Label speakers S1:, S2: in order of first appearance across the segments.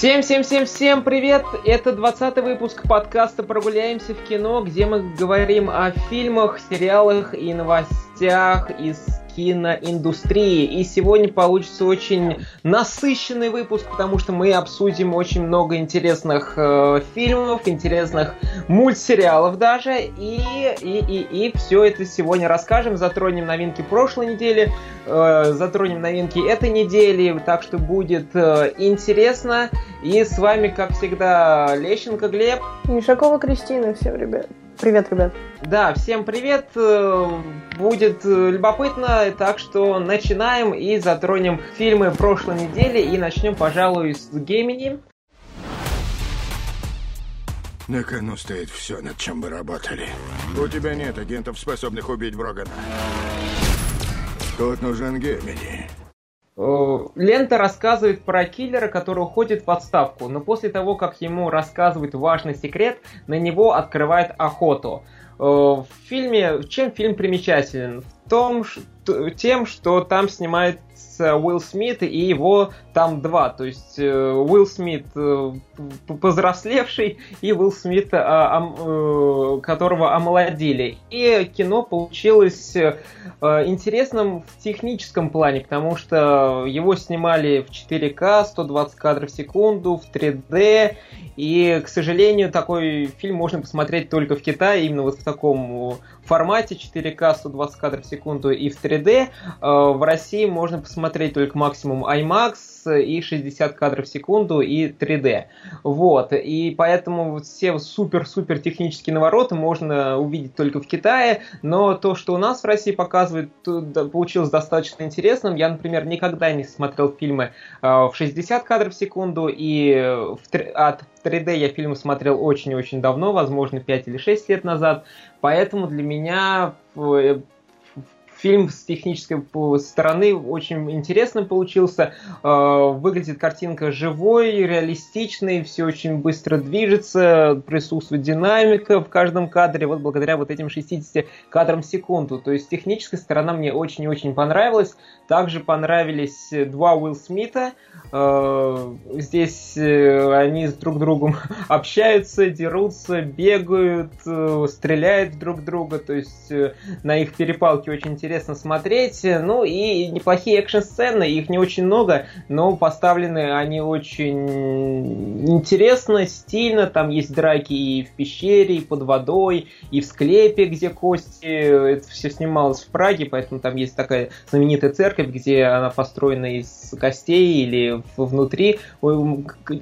S1: Всем-всем-всем-всем привет! Это 20 выпуск подкаста «Прогуляемся в кино», где мы говорим о фильмах, сериалах и новостях из киноиндустрии. И сегодня получится очень насыщенный выпуск, потому что мы обсудим очень много интересных э, фильмов, интересных мультсериалов даже. И, и, и, и все это сегодня расскажем. Затронем новинки прошлой недели, э, затронем новинки этой недели. Так что будет э, интересно. И с вами, как всегда, Лещенко Глеб.
S2: Мишакова Кристина. Всем, ребят. Привет, ребят.
S1: Да, всем привет. Э, будет э, любопытно, так что начинаем и затронем фильмы прошлой недели и начнем, пожалуй, с Гемини.
S3: На кону стоит все, над чем мы работали. У тебя нет агентов, способных убить Брогана. Тут нужен Гемини.
S1: Э, лента рассказывает про киллера, который уходит в отставку, но после того, как ему рассказывают важный секрет, на него открывает охоту. Э, в фильме, чем фильм примечателен? В том, тем, что там снимает Уилл Смит, и его там два. То есть э, Уилл Смит э, повзрослевший и Уилл Смит, а, э, которого омолодили. И кино получилось интересным в техническом плане, потому что его снимали в 4К, 120 кадров в секунду, в 3D. И, к сожалению, такой фильм можно посмотреть только в Китае, именно вот в таком формате 4К 120 кадров в секунду и в 3D. Э, в России можно посмотреть только максимум IMAX и 60 кадров в секунду и 3D. Вот. И поэтому все супер-супер технические навороты можно увидеть только в Китае, но то, что у нас в России показывают, получилось достаточно интересным. Я, например, никогда не смотрел фильмы э, в 60 кадров в секунду, и от 3D я фильмы смотрел очень-очень давно, возможно, 5 или 6 лет назад, поэтому для меня э, фильм с технической стороны очень интересным получился. Э, выглядит картинка живой, реалистичной, все очень быстро движется, присутствует динамика в каждом кадре, вот благодаря вот этим 60 кадрам в секунду. То есть техническая сторона мне очень и очень понравилась. Также понравились два Уилл Смита. Э, здесь э, они с друг другом общаются, дерутся, бегают, стреляют друг друга. То есть на их перепалки очень интересно смотреть. Ну и неплохие экшн-сцены, их не очень много, но поставлены они очень интересно, стильно. Там есть драки и в пещере, и под водой, и в склепе, где кости. Это все снималось в Праге, поэтому там есть такая знаменитая церковь, где она построена из костей или внутри.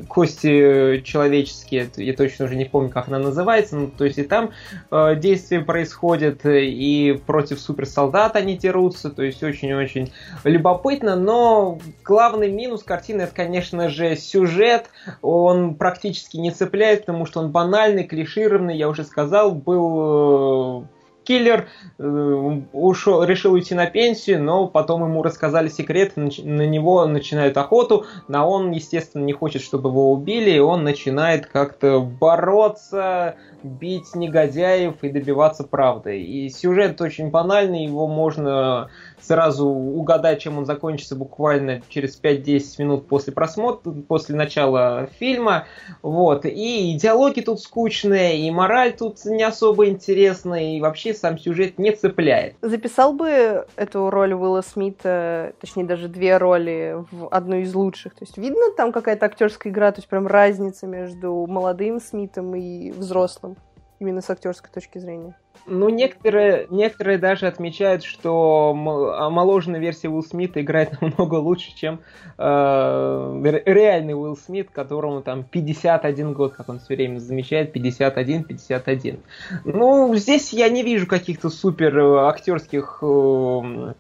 S1: Кости человеческие, я точно уже не помню, как она называется. Ну, то есть и там э, действия происходят, и против суперсолдата они дерутся, то есть очень-очень любопытно, но главный минус картины это, конечно же, сюжет, он практически не цепляет, потому что он банальный, клишированный, я уже сказал, был э, киллер э, ушел, решил уйти на пенсию, но потом ему рассказали секрет, на него начинают охоту, но он, естественно, не хочет, чтобы его убили, и он начинает как-то бороться, бить негодяев и добиваться правды. И сюжет очень банальный, его можно сразу угадать, чем он закончится буквально через 5-10 минут после просмотра, после начала фильма. Вот. И диалоги тут скучные, и мораль тут не особо интересная, и вообще сам сюжет не цепляет.
S2: Записал бы эту роль Уилла Смита, точнее даже две роли, в одну из лучших. То есть видно там какая-то актерская игра, то есть прям разница между молодым Смитом и взрослым, именно с актерской точки зрения.
S1: Ну, некоторые, некоторые даже отмечают, что омоложенная версия Уилл Смита играет намного лучше, чем э, реальный Уилл Смит, которому там 51 год, как он все время замечает, 51-51. Ну, здесь я не вижу каких-то супер актерских э,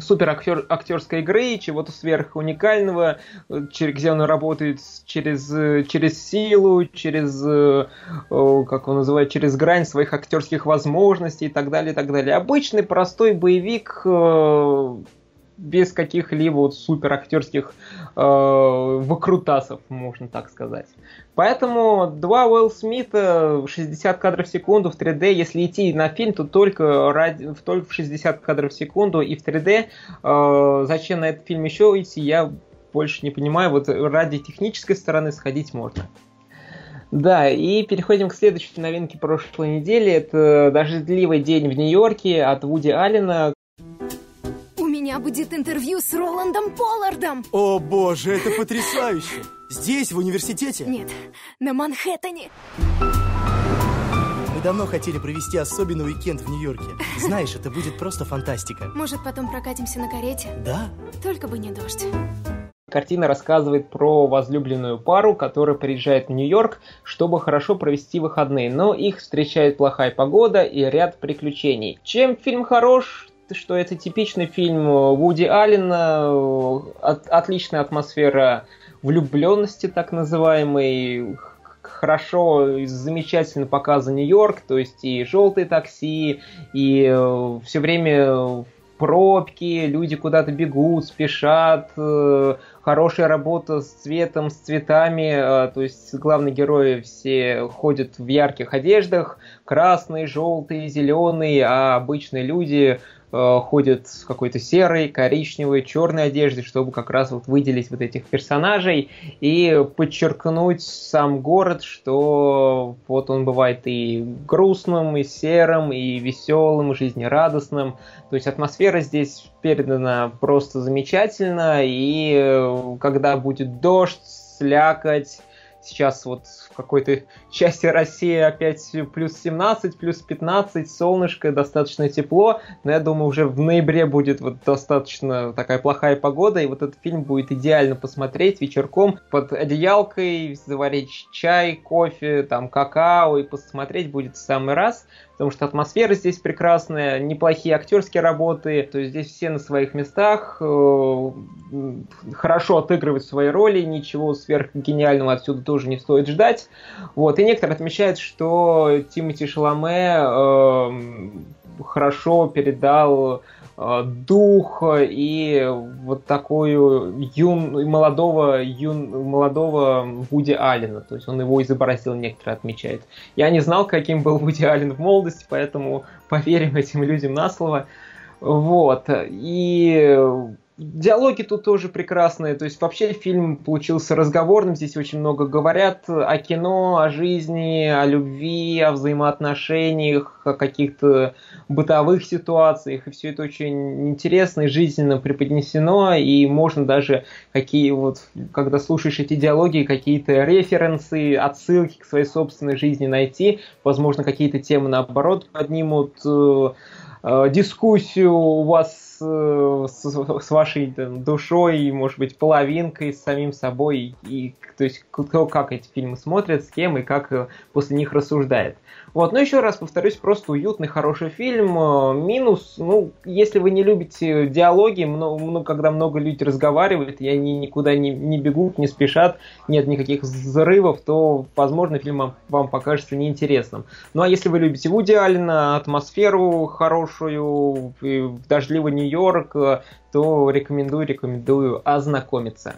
S1: супер актер, актерской игры, чего-то сверх уникального, где он работает через, через силу, через, э, как он называет, через грань своих актерских возможностей и так далее, и так далее. Обычный простой боевик э, без каких-либо вот супер актерских э, выкрутасов, можно так сказать. Поэтому два Уилл Смита 60 кадров в секунду в 3D, если идти на фильм, то только, ради, только в 60 кадров в секунду и в 3D. Э, зачем на этот фильм еще идти, я больше не понимаю. Вот ради технической стороны сходить можно. Да, и переходим к следующей новинке прошлой недели. Это «Дождливый день в Нью-Йорке» от Вуди Аллена.
S4: Будет интервью с Роландом Поллардом.
S5: О боже, это потрясающе! Здесь, в университете?
S4: Нет, на Манхэттене.
S5: Мы давно хотели провести особенный уикенд в Нью-Йорке. Знаешь, это будет просто фантастика.
S4: Может, потом прокатимся на карете?
S5: Да?
S4: Только бы не дождь.
S1: Картина рассказывает про возлюбленную пару, которая приезжает в Нью-Йорк, чтобы хорошо провести выходные, но их встречает плохая погода и ряд приключений. Чем фильм хорош? Что это типичный фильм Вуди Аллена, от, отличная атмосфера влюбленности, так называемой, хорошо, замечательно показан Нью-Йорк, то есть и желтые такси, и э, все время пробки, люди куда-то бегут, спешат, э, хорошая работа с цветом, с цветами, э, то есть главные герои все ходят в ярких одеждах, красные, желтые, зеленые, а обычные люди э, ходят в какой-то серой, коричневой, черной одежде, чтобы как раз вот выделить вот этих персонажей и подчеркнуть сам город, что вот он бывает и грустным, и серым, и веселым, и жизнерадостным. То есть атмосфера здесь передана просто замечательно, и э, когда будет дождь, слякоть, сейчас вот в какой-то части России опять плюс 17, плюс 15, солнышко, достаточно тепло, но я думаю, уже в ноябре будет вот достаточно такая плохая погода, и вот этот фильм будет идеально посмотреть вечерком под одеялкой, заварить чай, кофе, там какао, и посмотреть будет в самый раз потому что атмосфера здесь прекрасная, неплохие актерские работы, то есть здесь все на своих местах, э, хорошо отыгрывают свои роли, ничего сверхгениального отсюда тоже не стоит ждать. Вот. И некоторые отмечают, что Тимоти Шаломе э, хорошо передал Э, дух и вот такую юн, молодого, юн, молодого Вуди Аллена. То есть он его изобразил, некоторые отмечают. Я не знал, каким был Вуди Аллен в молодости, поэтому поверим этим людям на слово. Вот. И Диалоги тут тоже прекрасные, то есть вообще фильм получился разговорным, здесь очень много говорят о кино, о жизни, о любви, о взаимоотношениях, о каких-то бытовых ситуациях, и все это очень интересно и жизненно преподнесено, и можно даже какие вот, когда слушаешь эти диалоги, какие-то референсы, отсылки к своей собственной жизни найти, возможно, какие-то темы наоборот поднимут э, дискуссию у вас э, с, с вашей там, душой, может быть, половинкой, с самим собой, и, то есть кто как эти фильмы смотрит, с кем и как э, после них рассуждает. Вот, но еще раз повторюсь, просто уютный, хороший фильм. Э, минус, ну, если вы не любите диалоги, много, ну, когда много людей разговаривают, и они никуда не, не бегут, не спешат, нет никаких взрывов, то, возможно, фильм вам, вам покажется неинтересным. Ну, а если вы любите Вуди Аллена, атмосферу хорошую, дождливый Нью-Йорк, э, то рекомендую, рекомендую ознакомиться.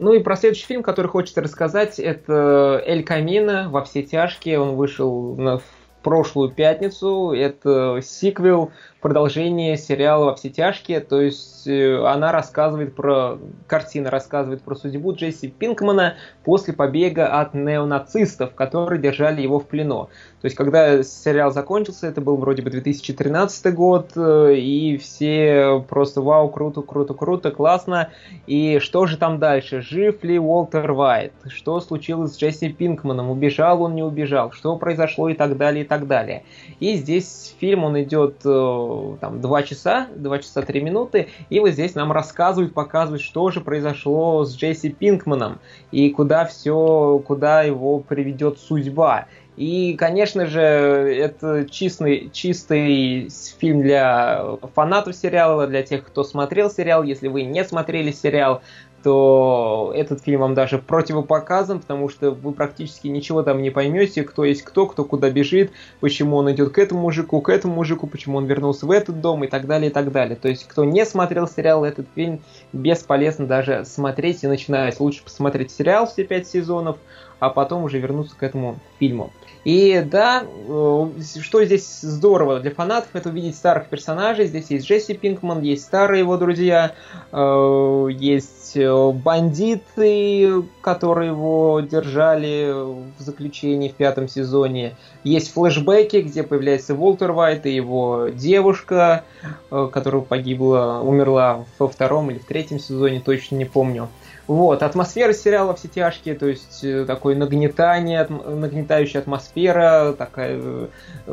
S1: Ну и про следующий фильм, который хочется рассказать, это «Эль Камино. Во все тяжкие». Он вышел в прошлую пятницу. Это сиквел продолжение сериала «Во все тяжкие», то есть э, она рассказывает про, картина рассказывает про судьбу Джесси Пинкмана после побега от неонацистов, которые держали его в плену. То есть, когда сериал закончился, это был вроде бы 2013 год, э, и все просто вау, круто, круто, круто, классно. И что же там дальше? Жив ли Уолтер Вайт? Что случилось с Джесси Пинкманом? Убежал он, не убежал? Что произошло и так далее, и так далее. И здесь фильм, он идет э, там 2 часа, 2 часа 3 минуты, и вот здесь нам рассказывают, показывают, что же произошло с Джесси Пинкманом, и куда все, куда его приведет судьба. И, конечно же, это чистый, чистый фильм для фанатов сериала, для тех, кто смотрел сериал. Если вы не смотрели сериал, то этот фильм вам даже противопоказан, потому что вы практически ничего там не поймете, кто есть кто, кто куда бежит, почему он идет к этому мужику, к этому мужику, почему он вернулся в этот дом и так далее, и так далее. То есть, кто не смотрел сериал, этот фильм бесполезно даже смотреть и начинать. Лучше посмотреть сериал все пять сезонов, а потом уже вернуться к этому фильму. И да, э, что здесь здорово для фанатов, это увидеть старых персонажей. Здесь есть Джесси Пинкман, есть старые его друзья, э, есть э, бандиты, которые его держали в заключении в пятом сезоне. Есть флешбеки, где появляется Уолтер Вайт и его девушка, которая погибла, умерла во втором или в третьем сезоне, точно не помню. Вот, атмосфера сериала «Все тяжкие», то есть э, такое нагнетание, нагнетающая атмосфера, такая э,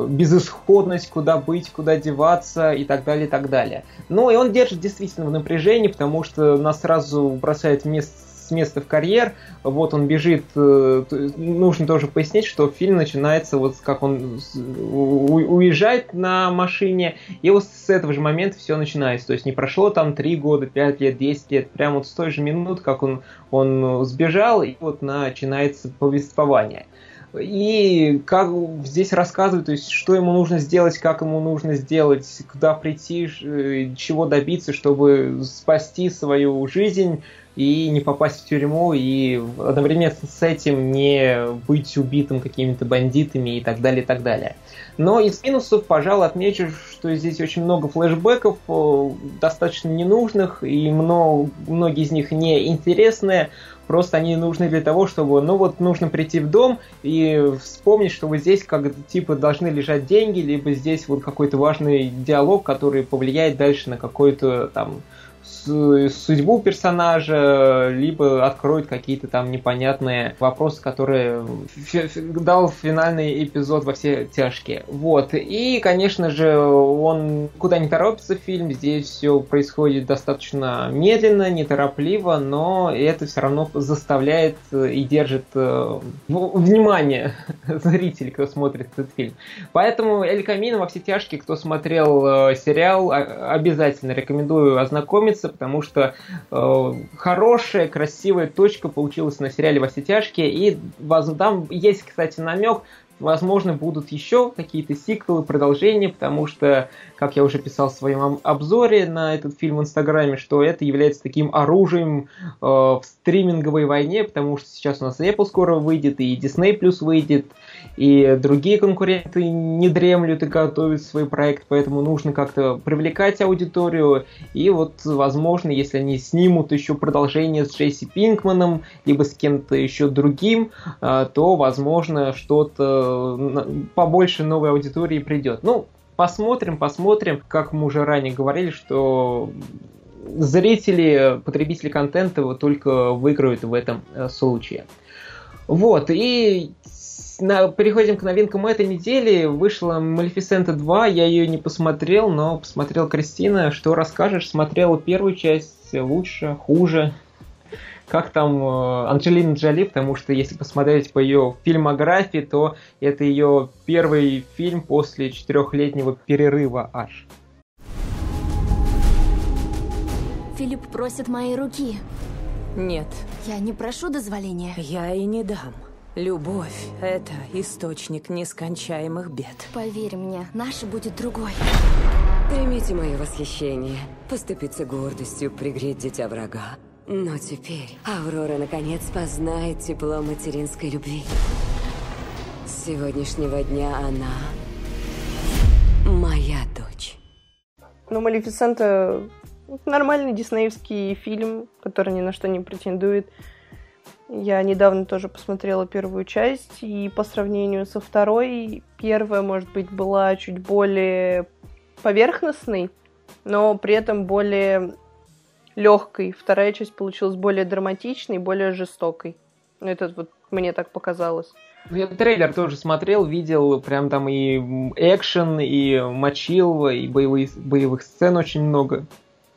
S1: безысходность, куда быть, куда деваться и так далее, и так далее. Ну и он держит действительно в напряжении, потому что нас сразу бросает вместо с места в карьер, вот он бежит, э, нужно тоже пояснить, что фильм начинается вот как он уезжает на машине, и вот с этого же момента все начинается, то есть не прошло там 3 года, 5 лет, 10 лет, прямо вот с той же минут, как он, он сбежал, и вот начинается повествование. И как здесь рассказывают, то есть, что ему нужно сделать, как ему нужно сделать, куда прийти, чего добиться, чтобы спасти свою жизнь, и не попасть в тюрьму, и одновременно с этим не быть убитым какими-то бандитами и так далее, и так далее. Но из минусов, пожалуй, отмечу, что здесь очень много флешбеков, достаточно ненужных, и много, многие из них неинтересные, просто они нужны для того, чтобы, ну вот, нужно прийти в дом и вспомнить, что вот здесь как типа должны лежать деньги, либо здесь вот какой-то важный диалог, который повлияет дальше на какой-то там судьбу персонажа, либо откроет какие-то там непонятные вопросы, которые дал финальный эпизод во все тяжкие. Вот. И, конечно же, он куда не торопится фильм, здесь все происходит достаточно медленно, неторопливо, но это все равно заставляет и держит э, внимание зрителей, кто смотрит этот фильм. Поэтому Эль Камино во все тяжкие, кто смотрел э, сериал, обязательно рекомендую ознакомиться, потому что э, хорошая, красивая точка получилась на сериале «Во все тяжкие», и там есть, кстати, намек, возможно, будут еще какие-то сиквелы, продолжения, потому что, как я уже писал в своем обзоре на этот фильм в Инстаграме, что это является таким оружием э, в стриминговой войне, потому что сейчас у нас Apple скоро выйдет, и Disney Plus выйдет, и другие конкуренты не дремлют и готовят свой проект, поэтому нужно как-то привлекать аудиторию. И вот, возможно, если они снимут еще продолжение с Джесси Пинкманом, либо с кем-то еще другим, а, то, возможно, что-то побольше новой аудитории придет. Ну, посмотрим, посмотрим. Как мы уже ранее говорили, что зрители, потребители контента вот только выиграют в этом э, случае. Вот, и на, переходим к новинкам этой недели. Вышла Малефисента 2, я ее не посмотрел, но посмотрел Кристина. Что расскажешь? Смотрела первую часть, лучше, хуже? Как там э, Анджелина Джоли, потому что если посмотреть по ее фильмографии, то это ее первый фильм после четырехлетнего перерыва аж.
S4: Филипп просит моей руки.
S6: Нет.
S4: Я не прошу дозволения.
S6: Я и не дам. Любовь — это источник нескончаемых бед.
S4: Поверь мне, наша будет другой.
S7: Примите мое восхищение. Поступиться гордостью, пригреть дитя врага. Но теперь Аврора наконец познает тепло материнской любви. С сегодняшнего дня она моя дочь.
S2: Ну, Малефисента нормальный диснеевский фильм, который ни на что не претендует. Я недавно тоже посмотрела первую часть, и по сравнению со второй, первая, может быть, была чуть более поверхностной, но при этом более легкой. Вторая часть получилась более драматичной, более жестокой. Ну, это вот мне так показалось.
S1: Ну, я трейлер тоже смотрел, видел прям там и экшен, и мочил, и боевые, боевых сцен очень много.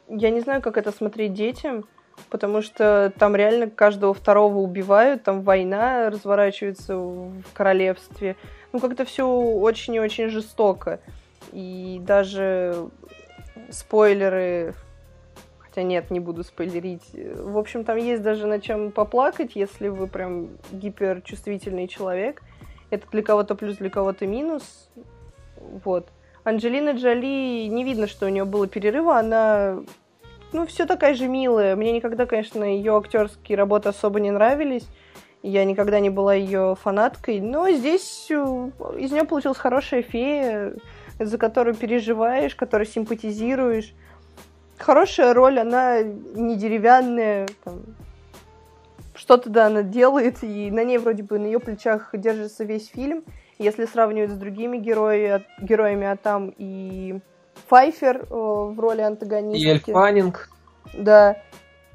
S2: Я не знаю, как это смотреть детям, потому что там реально каждого второго убивают, там война разворачивается в королевстве. Ну, как-то все очень и очень жестоко. И даже спойлеры, хотя нет, не буду спойлерить. В общем, там есть даже на чем поплакать, если вы прям гиперчувствительный человек. Это для кого-то плюс, для кого-то минус. Вот. Анджелина Джоли, не видно, что у нее было перерыва, она ну, все такая же милая. Мне никогда, конечно, ее актерские работы особо не нравились. Я никогда не была ее фанаткой, но здесь э, из нее получилась хорошая фея, за которую переживаешь, которой симпатизируешь. Хорошая роль, она не деревянная, там, что-то, да, она делает, и на ней вроде бы на ее плечах держится весь фильм. Если сравнивать с другими герои, героями, а там и Файфер э, в роли антагонистки.
S1: И Эль Фаннинг.
S2: Да.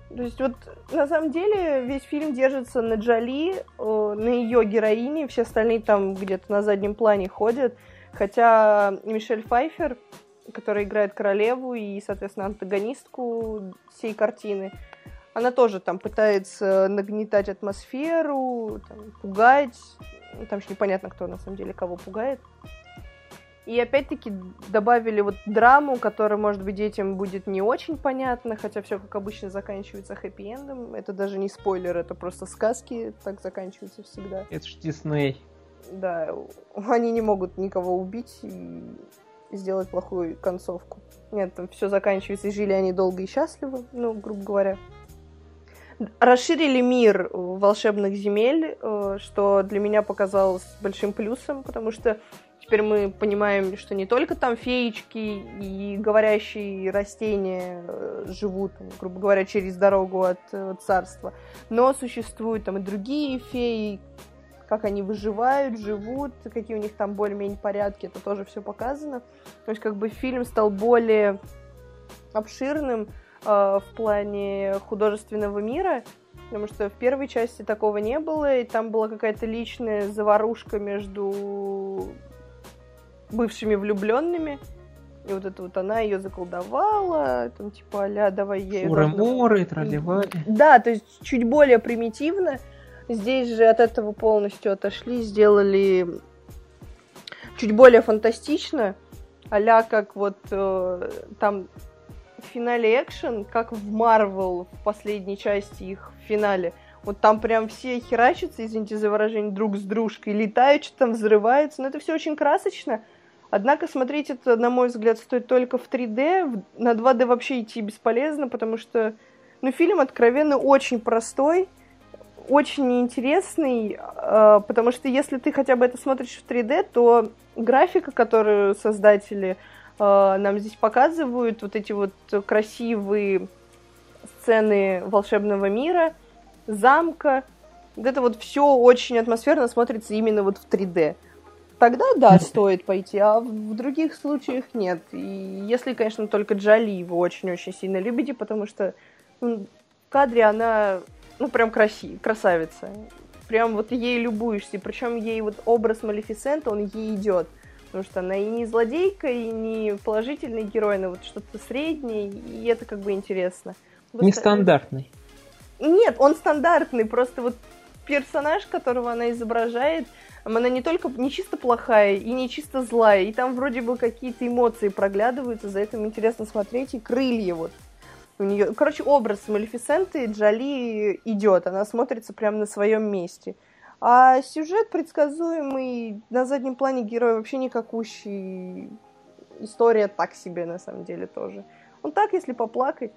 S2: То есть вот на самом деле весь фильм держится на Джоли, э, на ее героине, все остальные там где-то на заднем плане ходят. Хотя Мишель Файфер, которая играет королеву и, соответственно, антагонистку всей картины, она тоже там пытается нагнетать атмосферу, там, пугать. Ну, там еще непонятно, кто на самом деле кого пугает. И опять-таки добавили вот драму, которая, может быть, детям будет не очень понятна, хотя все, как обычно, заканчивается хэппи-эндом. Это даже не спойлер, это просто сказки, так заканчиваются всегда.
S1: Это ж Дисней.
S2: Да, они не могут никого убить и сделать плохую концовку. Нет, там все заканчивается, и жили они долго и счастливо, ну, грубо говоря. Расширили мир волшебных земель, э, что для меня показалось большим плюсом, потому что Теперь мы понимаем, что не только там феечки и говорящие растения э, живут, грубо говоря, через дорогу от э, царства, но существуют там и другие феи, как они выживают, живут, какие у них там более-менее порядки, это тоже все показано. То есть как бы фильм стал более обширным э, в плане художественного мира, потому что в первой части такого не было, и там была какая-то личная заварушка между бывшими влюбленными. И вот это вот она ее заколдовала, там типа а давай я ее...
S1: Шуры-муры, тролливали.
S2: Да, то есть чуть более примитивно. Здесь же от этого полностью отошли, сделали чуть более фантастично, а как вот э, там в финале экшен, как в Марвел в последней части их в финале. Вот там прям все херачатся, извините за выражение, друг с дружкой, летают, что там взрываются. Но это все очень красочно. Однако смотреть это, на мой взгляд, стоит только в 3D. На 2D вообще идти бесполезно, потому что ну, фильм откровенно очень простой, очень интересный, э, потому что если ты хотя бы это смотришь в 3D, то графика, которую создатели э, нам здесь показывают, вот эти вот красивые сцены волшебного мира, замка, вот это вот все очень атмосферно смотрится именно вот в 3D тогда да, стоит пойти, а в других случаях нет. И если, конечно, только Джоли вы очень-очень сильно любите, потому что ну, в кадре она, ну, прям краси, красавица. Прям вот ей любуешься. Причем ей вот образ Малефисента, он ей идет. Потому что она и не злодейка, и не положительный герой, но вот что-то среднее, и это как бы интересно.
S1: Нестандартный.
S2: Нет, он стандартный, просто вот персонаж, которого она изображает, она не только не чисто плохая и не чисто злая, и там вроде бы какие-то эмоции проглядываются, за этим интересно смотреть, и крылья вот у нее. Короче, образ Малефисенты Джоли идет, она смотрится прямо на своем месте. А сюжет предсказуемый, на заднем плане герой вообще никакущий. История так себе, на самом деле, тоже. Он так, если поплакать,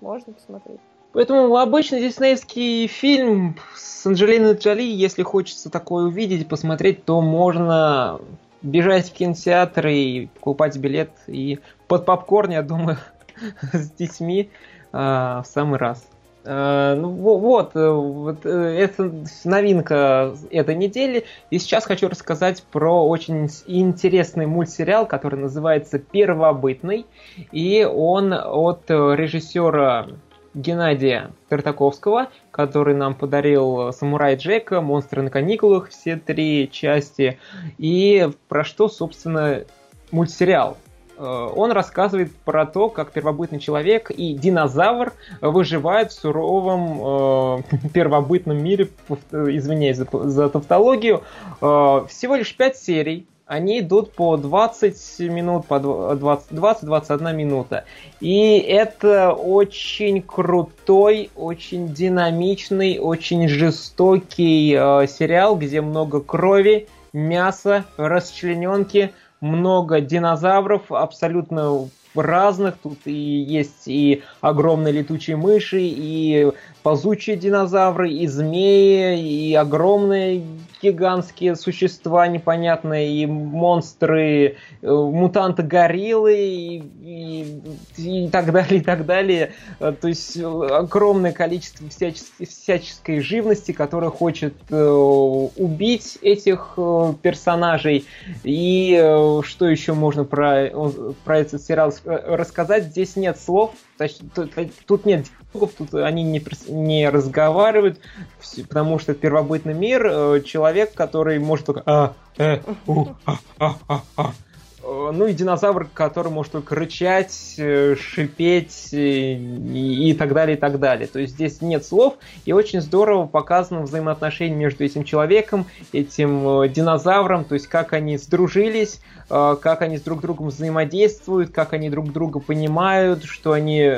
S2: можно посмотреть.
S1: Поэтому обычный диснеевский фильм с Анджелиной Джоли, если хочется такое увидеть, посмотреть, то можно бежать в кинотеатр и покупать билет и под попкорн, я думаю, с детьми э, в самый раз. Э, ну вот, э, вот э, это новинка этой недели. И сейчас хочу рассказать про очень интересный мультсериал, который называется «Первобытный». И он от режиссера Геннадия Тартаковского, который нам подарил «Самурай Джека», «Монстры на каникулах», все три части, и про что, собственно, мультсериал. Э, он рассказывает про то, как первобытный человек и динозавр выживают в суровом э, первобытном мире, извиняюсь за, за тавтологию. Э, всего лишь пять серий, они идут по 20 минут, по 20-21 минута. И это очень крутой, очень динамичный, очень жестокий э, сериал, где много крови, мяса, расчлененки, много динозавров, абсолютно разных. Тут и есть и огромные летучие мыши, и ползучие динозавры, и змеи, и огромные гигантские существа непонятные, и монстры, э, мутанты гориллы, и, и, и так далее, и так далее. Э, то есть э, огромное количество всяческой, всяческой живности, которая хочет э, убить этих э, персонажей. И э, что еще можно про, про этот сериал рассказать? Здесь нет слов, тут нет тут они не, не разговаривают, потому что первобытный мир, человек, который может только а, э, у, а, а, а, а, Э, ну и динозавр, который может только рычать, э, шипеть э, и, и так далее, и так далее. То есть здесь нет слов, и очень здорово показано взаимоотношение между этим человеком, этим динозавром, то есть как они сдружились, как они с друг другом взаимодействуют, как они друг друга понимают, что они,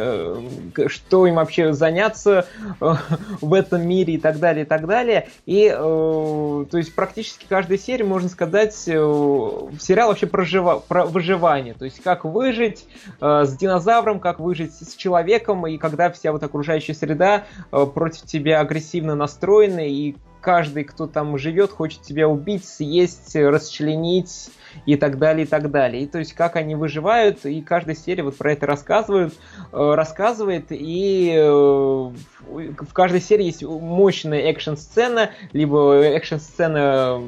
S1: что им вообще заняться в этом мире и так далее, и так далее. И то есть практически каждая серия, можно сказать, сериал вообще проживал про выживание, то есть как выжить э, с динозавром, как выжить с человеком, и когда вся вот окружающая среда э, против тебя агрессивно настроена, и каждый, кто там живет, хочет тебя убить, съесть, расчленить и так далее, и так далее. И то есть как они выживают, и каждая серия вот про это рассказывают, э, рассказывает, и э, в каждой серии есть мощная экшн-сцена, либо экшн-сцена,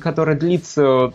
S1: которая длится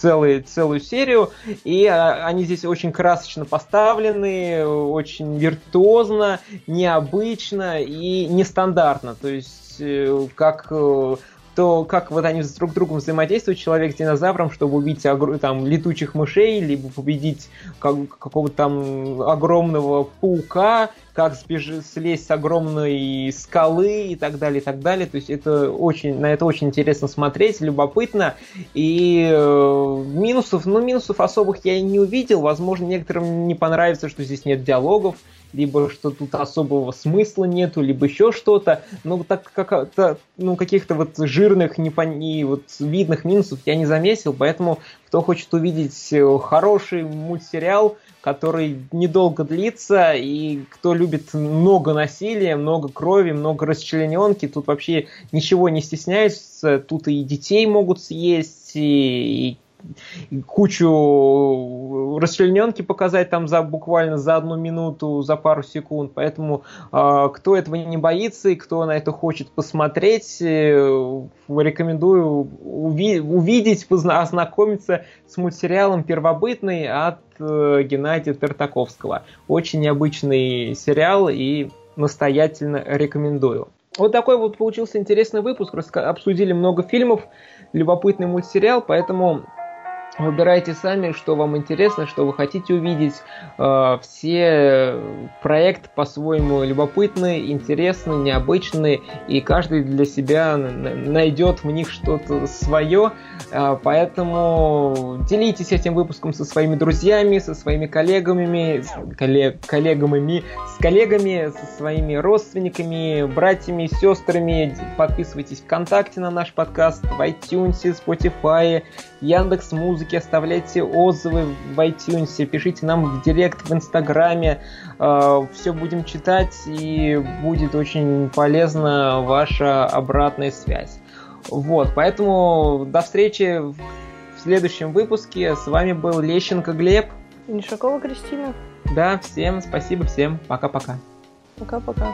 S1: целый, целую серию, и а, они здесь очень красочно поставлены, очень виртуозно, необычно и нестандартно. То есть, э, как э, то как вот они друг другом взаимодействуют, человек с динозавром, чтобы убить там летучих мышей, либо победить как, какого-то там огромного паука, как сбежи, слезть с огромной скалы и так далее, и так далее. То есть это очень, на это очень интересно смотреть, любопытно. И э, минусов, ну минусов особых я не увидел. Возможно, некоторым не понравится, что здесь нет диалогов, либо что тут особого смысла нету, либо еще что-то. Ну, так как ну, каких-то вот жирных непон... и вот видных минусов я не заметил, поэтому кто хочет увидеть э, хороший мультсериал, который недолго длится, и кто любит много насилия, много крови, много расчлененки, тут вообще ничего не стесняются, тут и детей могут съесть, и, и кучу расчлененки показать там за буквально за одну минуту, за пару секунд. Поэтому э, кто этого не боится и кто на это хочет посмотреть, э, рекомендую уви- увидеть, позна- ознакомиться с мультсериалом «Первобытный» от э, Геннадия Тартаковского. Очень необычный сериал и настоятельно рекомендую. Вот такой вот получился интересный выпуск. Обсудили много фильмов, любопытный мультсериал, поэтому Выбирайте сами, что вам интересно, что вы хотите увидеть. Э, все проекты по-своему любопытные, интересные, необычные, и каждый для себя найдет в них что-то свое. Э, поэтому делитесь этим выпуском со своими друзьями, со своими коллегами, коллег, коллегами, с коллегами, со своими родственниками, братьями, сестрами. Подписывайтесь ВКонтакте на наш подкаст, в iTunes, Spotify, Яндекс Музыки, оставляйте отзывы в iTunes, пишите нам в директ в Инстаграме, э, все будем читать и будет очень полезна ваша обратная связь. Вот, поэтому до встречи в следующем выпуске. С вами был Лещенко Глеб.
S2: Нишакова Кристина.
S1: Да, всем спасибо, всем пока-пока.
S2: Пока-пока.